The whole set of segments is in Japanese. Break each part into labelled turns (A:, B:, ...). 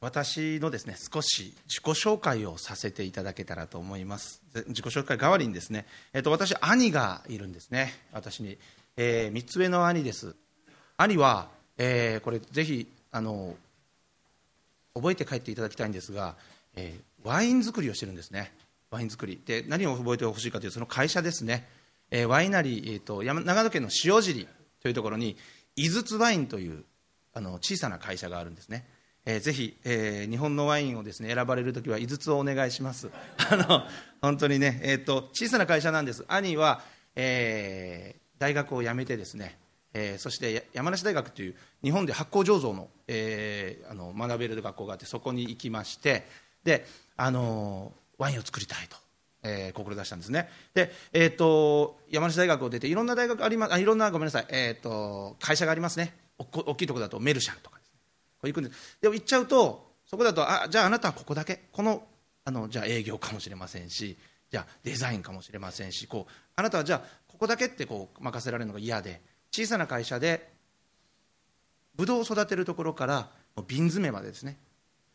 A: 私のですね少し自己紹介をさせていただけたらと思います。自己紹介代わりにですね、えっと、私兄がいるんですね。私に、えー、3つ上の兄です。兄は、えー、これぜひあの覚えて帰っていただきたいんですが、えー、ワイン作りをしてるんですね。ワイン作り。で何を覚えてほしいかというとその会社ですね、えー、ワイナリー、えーと、山長野県の塩尻というところに井筒ワインというあの小さな会社があるんですね、えー、ぜひ、えー、日本のワインをですね選ばれるときは井筒をお願いします。あの本当にね、えーと、小さな会社なんです。兄は、えー、大学を辞めてですねえー、そして山梨大学という日本で発酵醸造の,、えー、あの学べる学校があってそこに行きましてで、あのワインを作りたいと、えー、志したんですね。で、えーと、山梨大学を出ていろんな大学ありますあいろんなごめんなさい、えーと、会社がありますね。大きいところだとメルシャンとか行くんです。でも行っちゃうとそこだとあじゃああなたはここだけ。このあのじゃあ営業かもしれませんしじゃあデザインかもしれませんしこうあなたはじゃあここだけってこう任せられるのが嫌で小さな会社でブドウを育てるところからもう瓶詰めまでですね。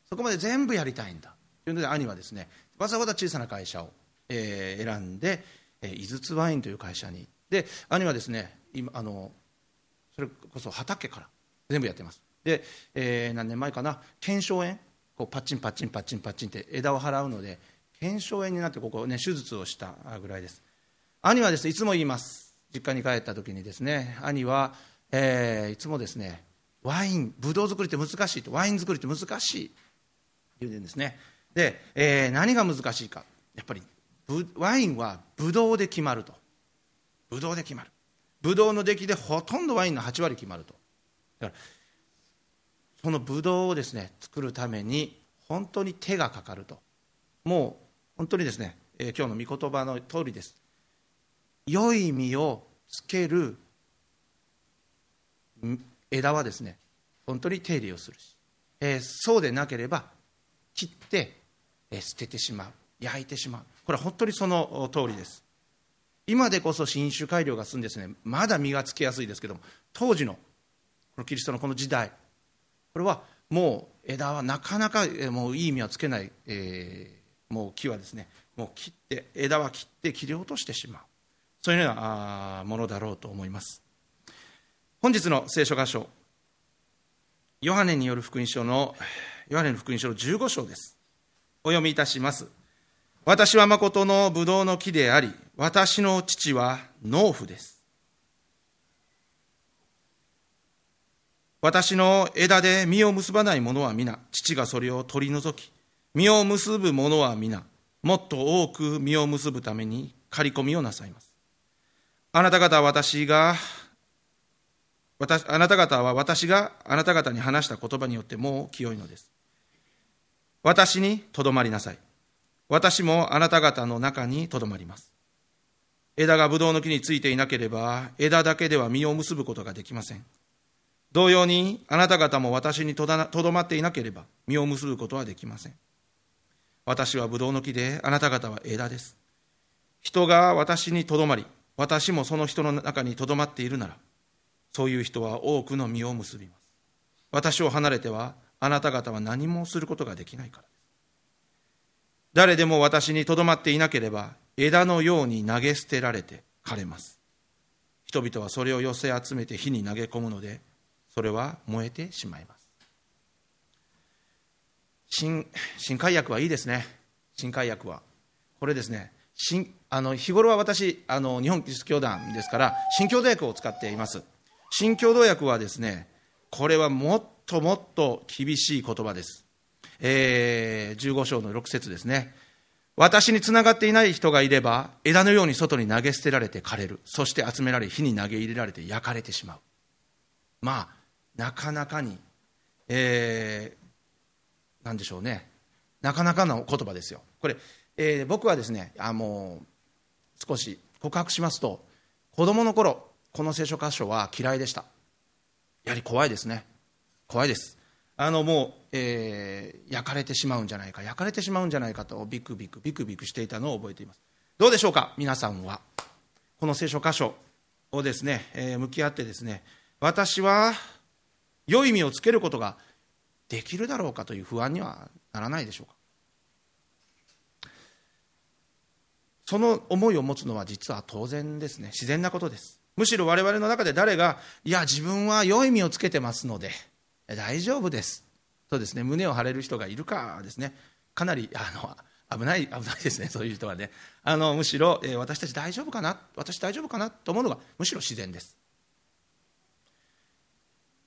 A: そこまで全部やりたいんだ。というので兄はですねわざわざ小さな会社を、えー、選んで、えー、井筒ワインという会社に。で兄はですね今あのそれこそ畑から全部やってます。で、えー、何年前かな？腱鞘炎？こうパッチンパッチンパッチンパッチンって枝を払うので腱鞘炎になってここね手術をしたぐらいです。兄はですねいつも言います。実家に帰った時にですね兄は、えー、いつもですねワインブドウ作りって難しいとワイン作りって難しいって言うんですね。で、えー、何が難しいか。やっぱりワインはブドウで決まると。ブドウで決まる。ブドウの出来でほとんどワインの8割決まると。だからそのブドウをですね作るために本当に手がかかると。もう本当にですね、えー、今日の御言葉の通りです。良い実をつける枝はですね本当に手入れをするし、えー、そうでなければ切って、えー、捨ててしまう。焼いてしまう。これは本当にその通りです。今でこそ新種改良が進んでですねまだ実がつきやすいですけども当時のこのキリストのこの時代これはもう枝はなかなかもういい実はつけない、えー、もう木はですねもう切って枝は切って切り落としてしまう。そういうようなものだろうと思います。本日の聖書箇所ヨハネによる福音書のヨハネの福音書の15章です。お読みいたします。私は誠のブドウの木であり私の父は農夫です。私の枝で実を結ばない者は皆父がそれを取り除き実を結ぶ者は皆もっと多く実を結ぶために刈り込みをなさいます。あなた方は私が私あなた方は私があなた方に話した言葉によってもう清いのです。私にとどまりなさい。私もあなた方の中にとどまります。枝がブドウの木についていなければ枝だけでは実を結ぶことができません。同様にあなた方も私にとどまっていなければ実を結ぶことはできません。私はブドウの木であなた方は枝です。人が私にとどまり私もその人の中にとどまっているならそういう人は多くの実を結びます。私を離れてはあなた方は何もすることができないからです。誰でも私にとどまっていなければ枝のように投げ捨てられて枯れます。人々はそれを寄せ集めて火に投げ込むのでそれは燃えてしまいます。新新海薬はいいですね。新海薬は。これですね。新あの日頃は私あの日本キリスト教団ですから新共同訳を使っています。新共同訳はですねこれはもっともっと厳しい言葉です、えー、15章の6節ですね。私につながっていない人がいれば枝のように外に投げ捨てられて枯れる。そして集められ火に投げ入れられて焼かれてしまう。まあなかなかに、えー、なんでしょうね。なかなかの言葉ですよ。これえー、僕はですねあもう少し告白しますと子供の頃この聖書箇所は嫌いでした。やはり怖いですね。怖いです。あのもう、えー、焼かれてしまうんじゃないか焼かれてしまうんじゃないかとビクビクビクビクしていたのを覚えています。どうでしょうか皆さんは。この聖書箇所をですね、えー、向き合ってですね私は良い意味をつけることができるだろうかという不安にはならないでしょうか。その思いを持つのは実は当然ですね。自然なことです。むしろ我々の中で誰がいや自分は良い身をつけてますので大丈夫です。とですね。胸を張れる人がいるかですね。かなりあの危ない危ないですね。そういう人はね。あのむしろ、えー、私たち大丈夫かな？私大丈夫かな？と思うのがむしろ自然です。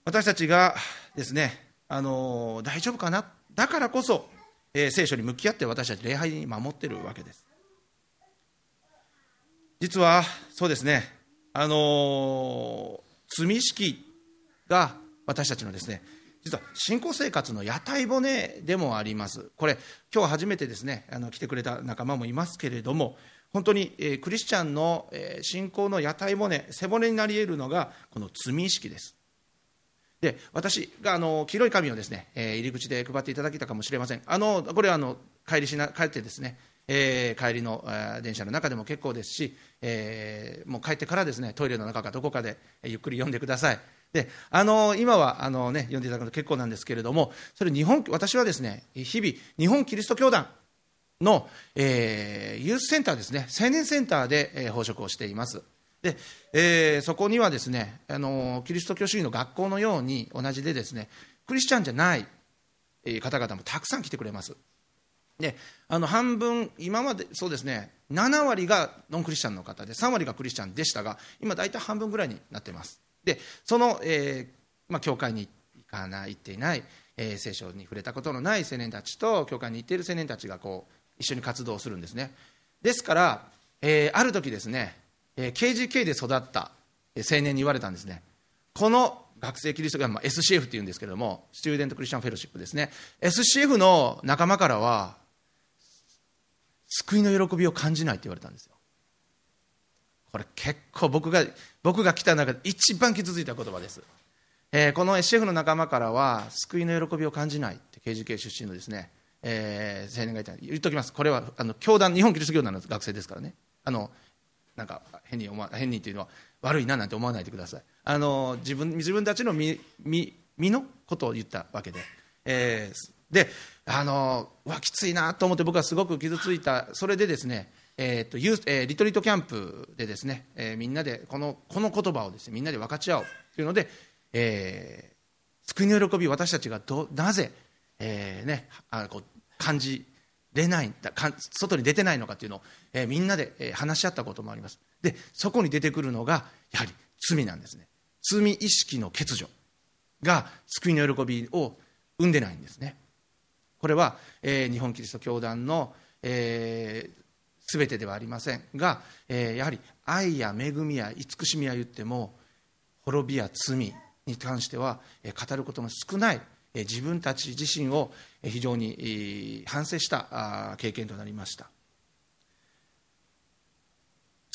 A: 私たちがですねあの大丈夫かな？だからこそ、えー、聖書に向き合って私たち礼拝に守ってるわけです。実はそうですね。あの罪意識が私たちのですね実は信仰生活の屋台骨でもあります。これ今日初めてですねあの来てくれた仲間もいますけれども本当に、えー、クリスチャンの、えー、信仰の屋台骨背骨になり得るのがこの罪意識です。で私があの黄色い紙をですね、えー、入り口で配っていただけたかもしれません。あのこれはあの帰りしな帰ってですね、えー、帰りの、電車の中でも結構ですし、えー、もう帰ってからですねトイレの中かどこかで、ゆっくり読んでください。であの今はあの、ね、読んでいただくと結構なんですけれどもそれ日本私はですね日々日本キリスト教団の、えー、ユースセンターですね青年センターで、えー、奉職をしています。で、えー、そこにはですねあのキリスト教主義の学校のように同じでですねクリスチャンじゃない方々もたくさん来てくれます。であの半分今までそうですね7割がノンクリスチャンの方で3割がクリスチャンでしたが今大体半分ぐらいになってます。でその、えーまあ、教会に行かない行っていない、えー、聖書に触れたことのない青年たちと教会に行っている青年たちがこう一緒に活動するんですね。ですから、えー、ある時ですねえー、KGK で育った青年に言われたんですね。この学生キリスト教、まあ、SCF っていうんですけれどもスチューデント・クリスチャン・フェロシップですね。SCF の仲間からは救いの喜びを感じないって言われたんですよ。これ結構僕が僕が来た中で一番傷ついた言葉です、えー、この SCF の仲間からは救いの喜びを感じないって KGK 出身のですね、えー、青年がいた。言っときます。これはあの教団日本キリスト教団の学生ですからね。あのなんか変に思わ変にっていうのは悪いななんて思わないでください。あの自分自分たちの身身身のことを言ったわけで、えー、であのわきついなと思って僕はすごく傷ついた。それでですねえーとユーえー、リトリートキャンプでですね、えー、みんなでこのこの言葉をですねみんなで分かち合おうというので、えー、救いの喜び私たちがどなぜ、えーね、あこう感じ出ないんだ外に出てないのかというのを、え、みんなで、え、話し合ったこともあります。でそこに出てくるのがやはり罪なんですね。罪意識の欠如が救いの喜びを生んでないんですね。これは、えー、日本キリスト教団の、えー、全てではありませんが、えー、やはり愛や恵みや慈しみは言っても滅びや罪に関しては、え、語ることの少ない自分たち自身を非常に反省した経験となりました。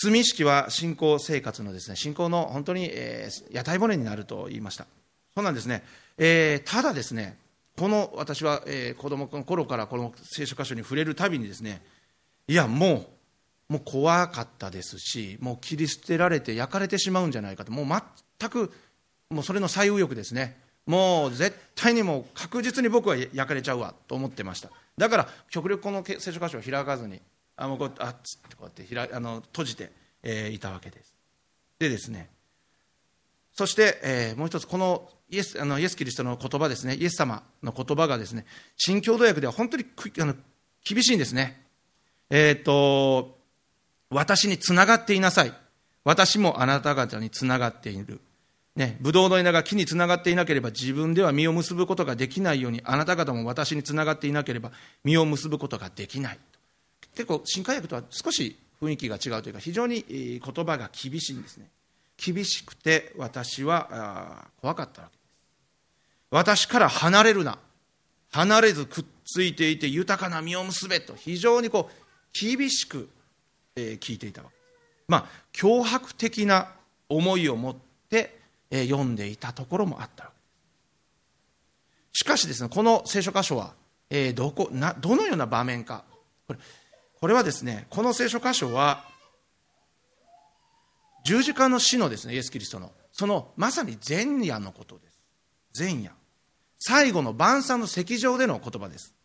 A: 罪意識は信仰生活のですね信仰の本当に、えー、屋台骨になると言いました。そうなんですね、えー、ただですねこの私は、えー、子供の頃からこの聖書箇所に触れるたびにですねいやもうもう怖かったですしもう切り捨てられて焼かれてしまうんじゃないかともう全くもうそれの最右翼ですね。もう絶対にもう確実に僕は焼かれちゃうわと思ってました。だから極力この聖書箇所を開かずにあもうこうあっつってこうやって開あの閉じて、えー、いたわけです。でですねそして、えー、もう一つこのイエスあのイエス・キリストの言葉ですねイエス様の言葉がですね新共同訳では本当にあの厳しいんですね。えっ、と私につながっていなさい。私もあなた方につながっている。ね、ブドウの枝が木につながっていなければ自分では実を結ぶことができないようにあなた方も私につながっていなければ実を結ぶことができない結構新海薬とは少し雰囲気が違うというか非常に言葉が厳しいんですね。厳しくて私は怖かったわけです。私から離れるな。離れずくっついていて豊かな実を結べと。非常にこう厳しく、聞いていたわけまあ脅迫的な思いを持って読んでいたところもあった。しかしですねこの聖書箇所は、どこなどのような場面か。これこれはですねこの聖書箇所は十字架の死のですねイエス・キリストのそのまさに前夜のことです。前夜。最後の晩餐の席上での言葉です。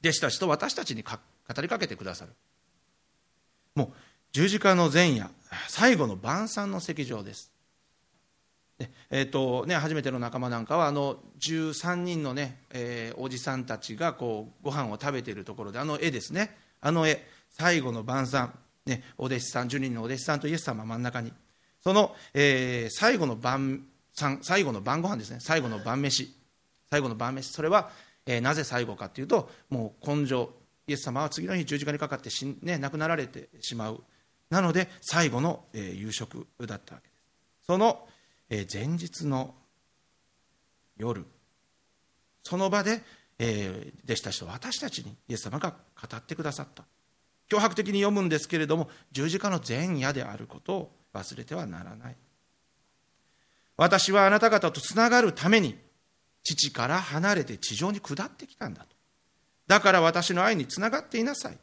A: 弟子たちと私たちに語りかけてくださる。もう十字架の前夜最後の晩餐の席上です。えーとね、初めての仲間なんかはあの13人のね、えー、おじさんたちがこうご飯を食べているところであの絵ですね。あの絵。最後の晩餐、ね、お弟子さん10人のお弟子さんとイエス様真ん中に。その、えー、最後の晩餐。最後の晩ご飯ですね。最後の晩飯。最後の晩飯。それは、えー、なぜ最後かというともう根性。イエス様は次の日十字架にかかって死、ね、亡くなられてしまう。なので最後の、え、夕食だったわけです。そのえ前日の夜その場で、え弟子たちと私たちにイエス様が語ってくださった。脅迫的に読むんですけれども十字架の前夜であることを忘れてはならない。私はあなた方とつながるために父から離れて地上に下ってきたんだと。だから私の愛につながっていなさい。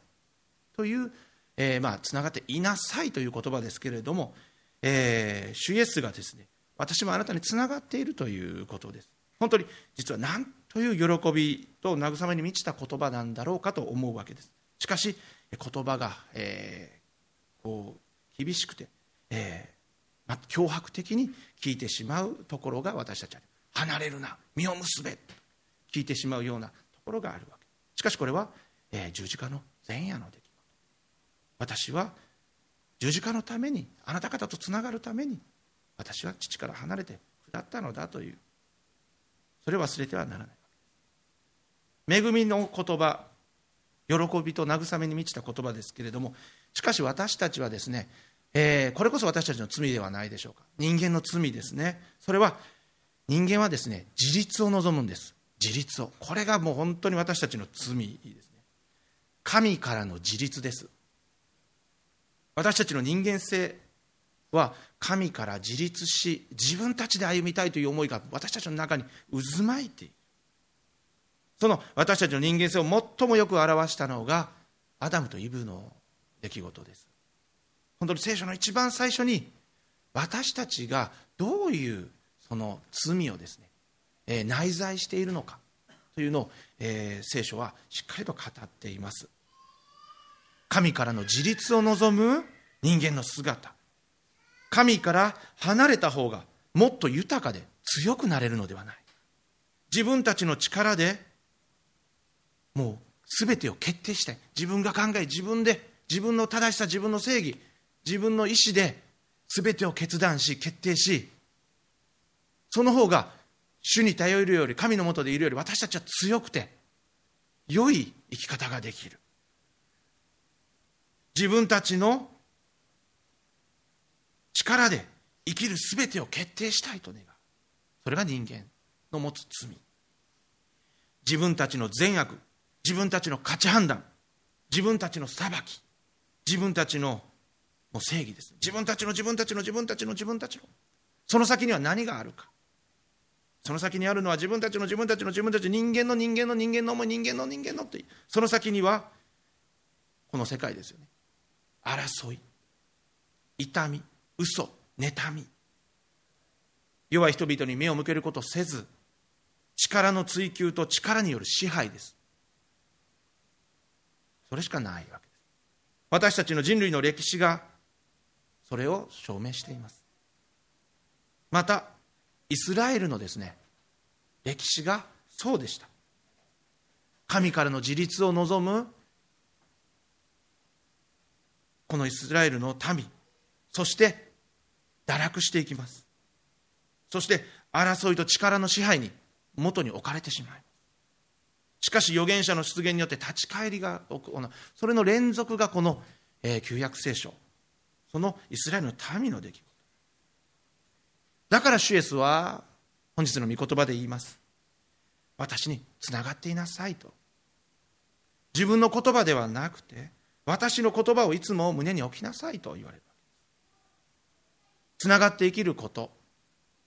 A: という、えー、まあつながっていなさいという言葉ですけれども、えー、主イエスがですね私もあなたにつながっているということです。本当に実は何という喜びと慰めに満ちた言葉なんだろうかと思うわけです。しかし言葉が、えー、こう厳しくて、えーま、脅迫的に聞いてしまうところが私たちは離れるな実を結べ聞いてしまうようなところがあるわけ。しかしこれは、えー、十字架の前夜の出来事。私は十字架のためにあなた方とつながるために私は父から離れて下ったのだという。それを忘れてはならない。恵みの言葉喜びと慰めに満ちた言葉ですけれどもしかし私たちはですね、えー、これこそ私たちの罪ではないでしょうか。人間の罪ですね。それは人間はですね自立を望むんです。自立を。これがもう本当に私たちの罪ですね。神からの自立です。私たちの人間性は神から自立し自分たちで歩みたいという思いが私たちの中に渦巻いている。その私たちの人間性を最もよく表したのがアダムとイブの出来事です。本当に聖書の一番最初に私たちがどういうその罪をですね、えー、内在しているのかというのを、えー、聖書はしっかりと語っています。神からの自立を望む人間の姿。神から離れた方がもっと豊かで強くなれるのではない。自分たちの力でもう全てを決定して自分が考え自分で自分の正しさ自分の正義自分の意思で全てを決断し決定しその方が主に頼るより神のもとでいるより私たちは強くて良い生き方ができる。自分たちの力で生きるすべてを決定したいと願う。それが人間の持つ罪。自分たちの善悪自分たちの価値判断自分たちの裁き自分たちのもう正義です自分たちの自分たちの自分たちの自分たちの。その先には何があるか。その先にあるのは自分たちの自分たちの自分たち人間の人間の人間の思い人間の人間のってその先にはこの世界ですよね。争い痛み嘘妬み。弱い人々に目を向けることせず力の追求と力による支配です。それしかないわけです。私たちの人類の歴史がそれを証明しています。またイスラエルのですね歴史がそうでした。神からの自立を望むこのイスラエルの民そして堕落していきます。そして争いと力の支配に元に置かれてしまいしかし預言者の出現によって立ち返りが起こる。それの連続がこの、えー、旧約聖書。そのイスラエルの民の出来事。だからシュエスは本日の御言葉で言います。私につながっていなさいと。自分の言葉ではなくて私の言葉をいつも胸に置きなさいと言われる。つながって生きること。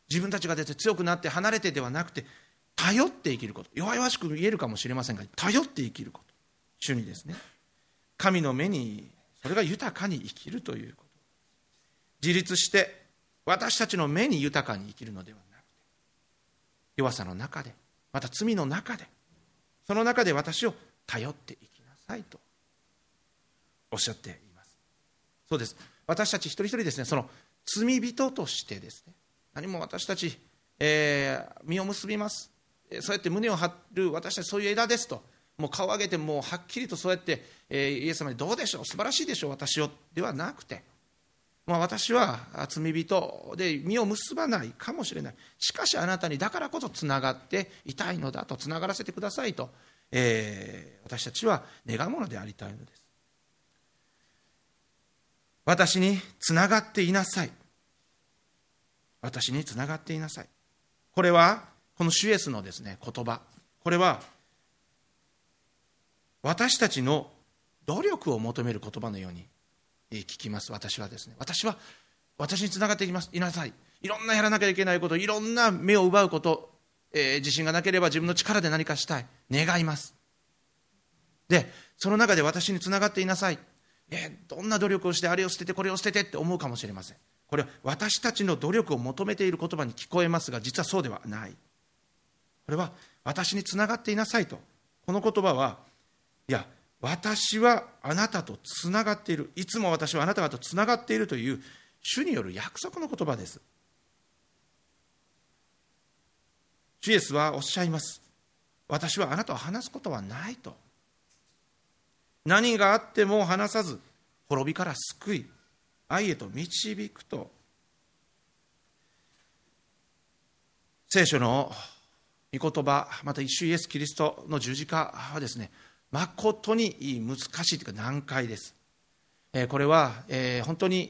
A: 自分たちが出て強くなって離れてではなくて頼って生きること。弱々しく言えるかもしれませんが頼って生きること。主にですね。神の目にそれが豊かに生きるということ。自立して私たちの目に豊かに生きるのではなくて弱さの中でまた罪の中でその中で私を頼っていきなさいと。おっしゃっています。そうです。私たち一人一人ですねその罪人としてですね何も私たち、えー、実を結びます。そうやって胸を張る私たちそういう枝ですともう顔を上げてもうはっきりとそうやって、えー、イエス様にどうでしょう素晴らしいでしょう私をではなくてまあ、私は罪人で実を結ばないかもしれない。しかしあなたにだからこそつながっていたいのだとつながらせてくださいと、えー、私たちは願うものでありたいのです。私につながっていなさい。私につながっていなさい。これはこの主イエスのですね言葉。これは私たちの努力を求める言葉のように聞きます。私はですね私は私につながっていきます。いなさい。いろんなやらなきゃいけないこといろんな目を奪うこと、えー、自信がなければ自分の力で何かしたい。願います。でその中で私につながっていなさい、え、どんな努力をしてあれを捨ててこれを捨ててって思うかもしれません。これは私たちの努力を求めている言葉に聞こえますが実はそうではない。これは私につながっていなさいと。この言葉はいや私はあなたとつながっている。いつも私はあなた方とつながっているという主による約束の言葉です。主イエスはおっしゃいます。私はあなたを話すことはないと。何があっても話さず滅びから救い愛へと導くと聖書の御言葉また一種イエス・キリストの十字架はですね誠に難しいというか難解です。これは本当に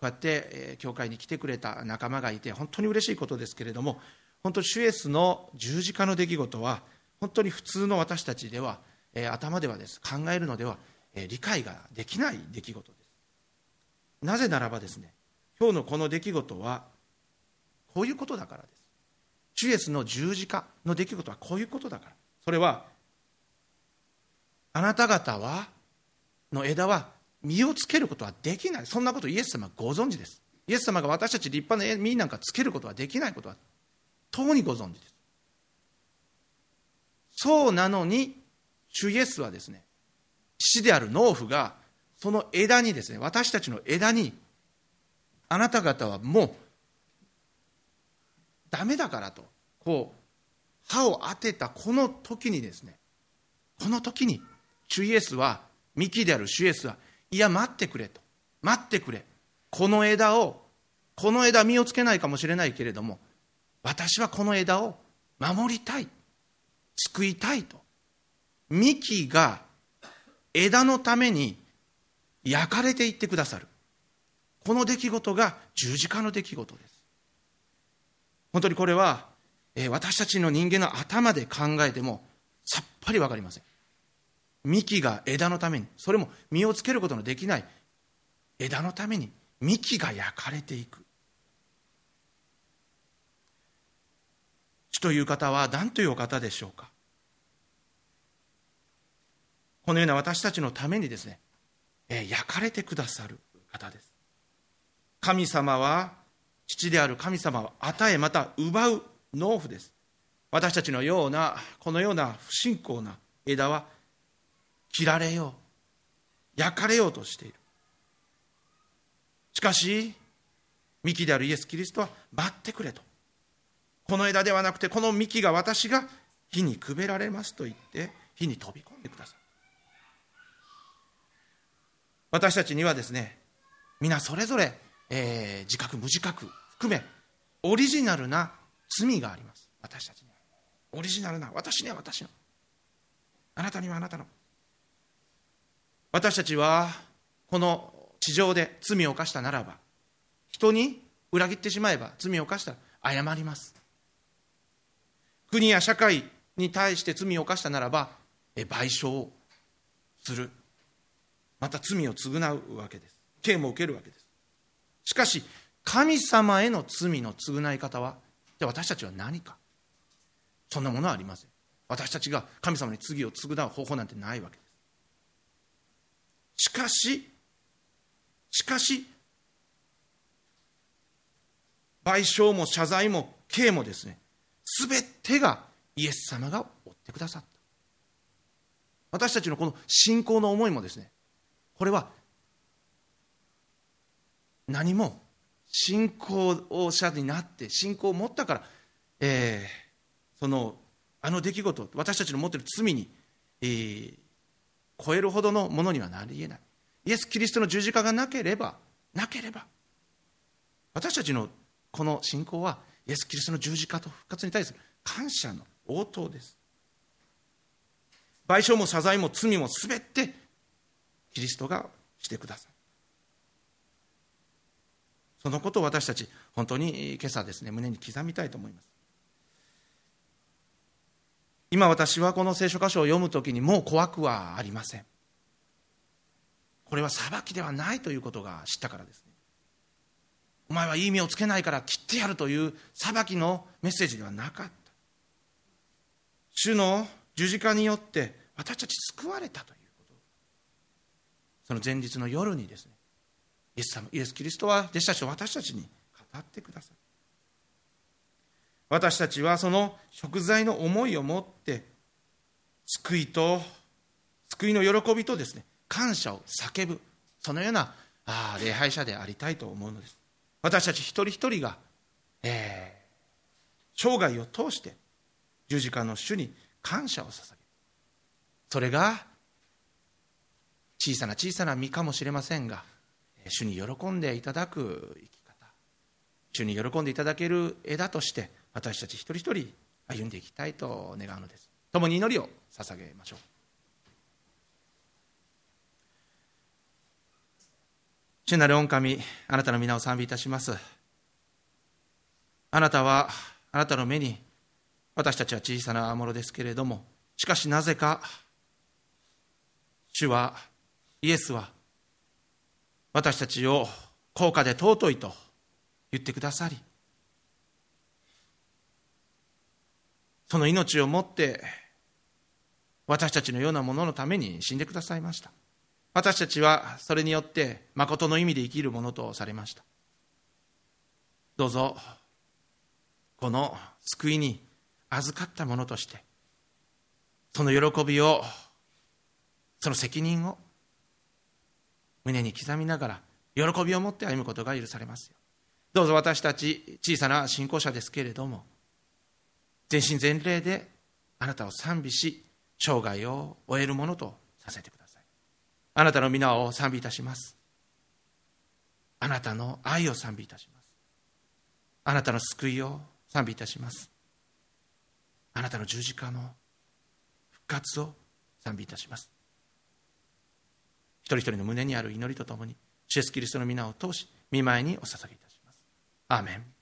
A: こうやって教会に来てくれた仲間がいて本当に嬉しいことですけれども本当主イエスの十字架の出来事は本当に普通の私たちではえ頭ではです。考えるのではえ理解ができない出来事です。なぜならばですね今日のこの出来事はこういうことだからです。主イエスの十字架の出来事はこういうことだから。それはあなた方はの枝は実をつけることはできない。そんなことイエス様ご存知です。イエス様が私たち立派な実なんかつけることはできないことはとうにご存知です。そうなのに主イエスはですね父である農夫がその枝にですね私たちの枝にあなた方はもうダメだからとこう歯を当てたこの時にですねこの時に主イエスは、幹である主イエスは、いや、待ってくれと。待ってくれ。この枝を、この枝実をつけないかもしれないけれども、私はこの枝を守りたい。救いたいと。幹が枝のために焼かれていってくださる。この出来事が十字架の出来事です。本当にこれは、え私たちの人間の頭で考えてもさっぱり分かりません。幹が枝のためにそれも実をつけることのできない枝のために幹が焼かれていく主という方は何というお方でしょうか？このような私たちのためにですね、え焼かれてくださる方です。神様は父である神様を与えまた奪う農夫です。私たちのようなこのような不信仰な枝は切られよう焼かれようとしている。しかし幹であるイエス・キリストは待ってくれと。この枝ではなくてこの幹が私が火にくべられますと言って火に飛び込んでください私たちにはですね皆それぞれ、えー、自覚無自覚含めオリジナルな罪があります。私たちには。オリジナルな私には私の。あなたにはあなたの。私たちはこの地上で罪を犯したならば人に裏切ってしまえば罪を犯したら謝ります。国や社会に対して罪を犯したならば賠償をする。また罪を償うわけです。刑も受けるわけです。しかし神様への罪の償い方はじゃあ私たちは何か？そんなものはありません。私たちが神様に罪を償う方法なんてないわけです。しかししかし賠償も謝罪も刑もですね全てがイエス様が追ってくださった。私たちのこの信仰の思いもですねこれは何も信仰者になって信仰を持ったから、えー、そのあの出来事私たちの持っている罪に、えー、超えるほどのものにはなりえない。イエス・キリストの十字架がなければなければ私たちのこの信仰はイエス・キリストの十字架と復活に対する感謝の応答です。賠償も謝罪も罪もすべてキリストがしてください。そのことを私たち本当に今朝ですね胸に刻みたいと思います。今私はこの聖書箇所を読むときにもう怖くはありません。これは裁きではないということが知ったからですね。お前はいい目をつけないから切ってやるという裁きのメッセージではなかった。主の十字架によって私たち救われたという。その前日の夜にですねイエス様イエス・キリストは弟子たちと私たちに語ってください私たちはその食材の思いを持って救いと救いの喜びとですね感謝を叫ぶそのようなあ礼拝者でありたいと思うのです。私たち一人一人が、えー、生涯を通して十字架の主に感謝を捧げる。それが小さな小さな実かもしれませんが主に喜んでいただく生き方主に喜んでいただける枝として私たち一人一人歩んでいきたいと願うのです。共に祈りを捧げましょう。主なる御神あなたの皆を賛美いたします。あなたはあなたの目に私たちは小さなものですけれどもしかしなぜか主はイエスは私たちを高価で尊いと言ってくださりその命をもって私たちのようなもののために死んでくださいました。私たちはそれによって誠の意味で生きるものとされました。どうぞこの救いに預かったものとしてその喜びをその責任を胸に刻みながら喜びを持って歩むことが許されますよ。どうぞ私たち小さな信仰者ですけれども全身全霊であなたを賛美し生涯を終えるものとさせてください。あなたの皆を賛美いたします。あなたの愛を賛美いたします。あなたの救いを賛美いたします。あなたの十字架の復活を賛美いたします。一人一人の胸にある祈りとともに、主イエスキリストの皆を通し、見舞いにお捧げいたします。アーメン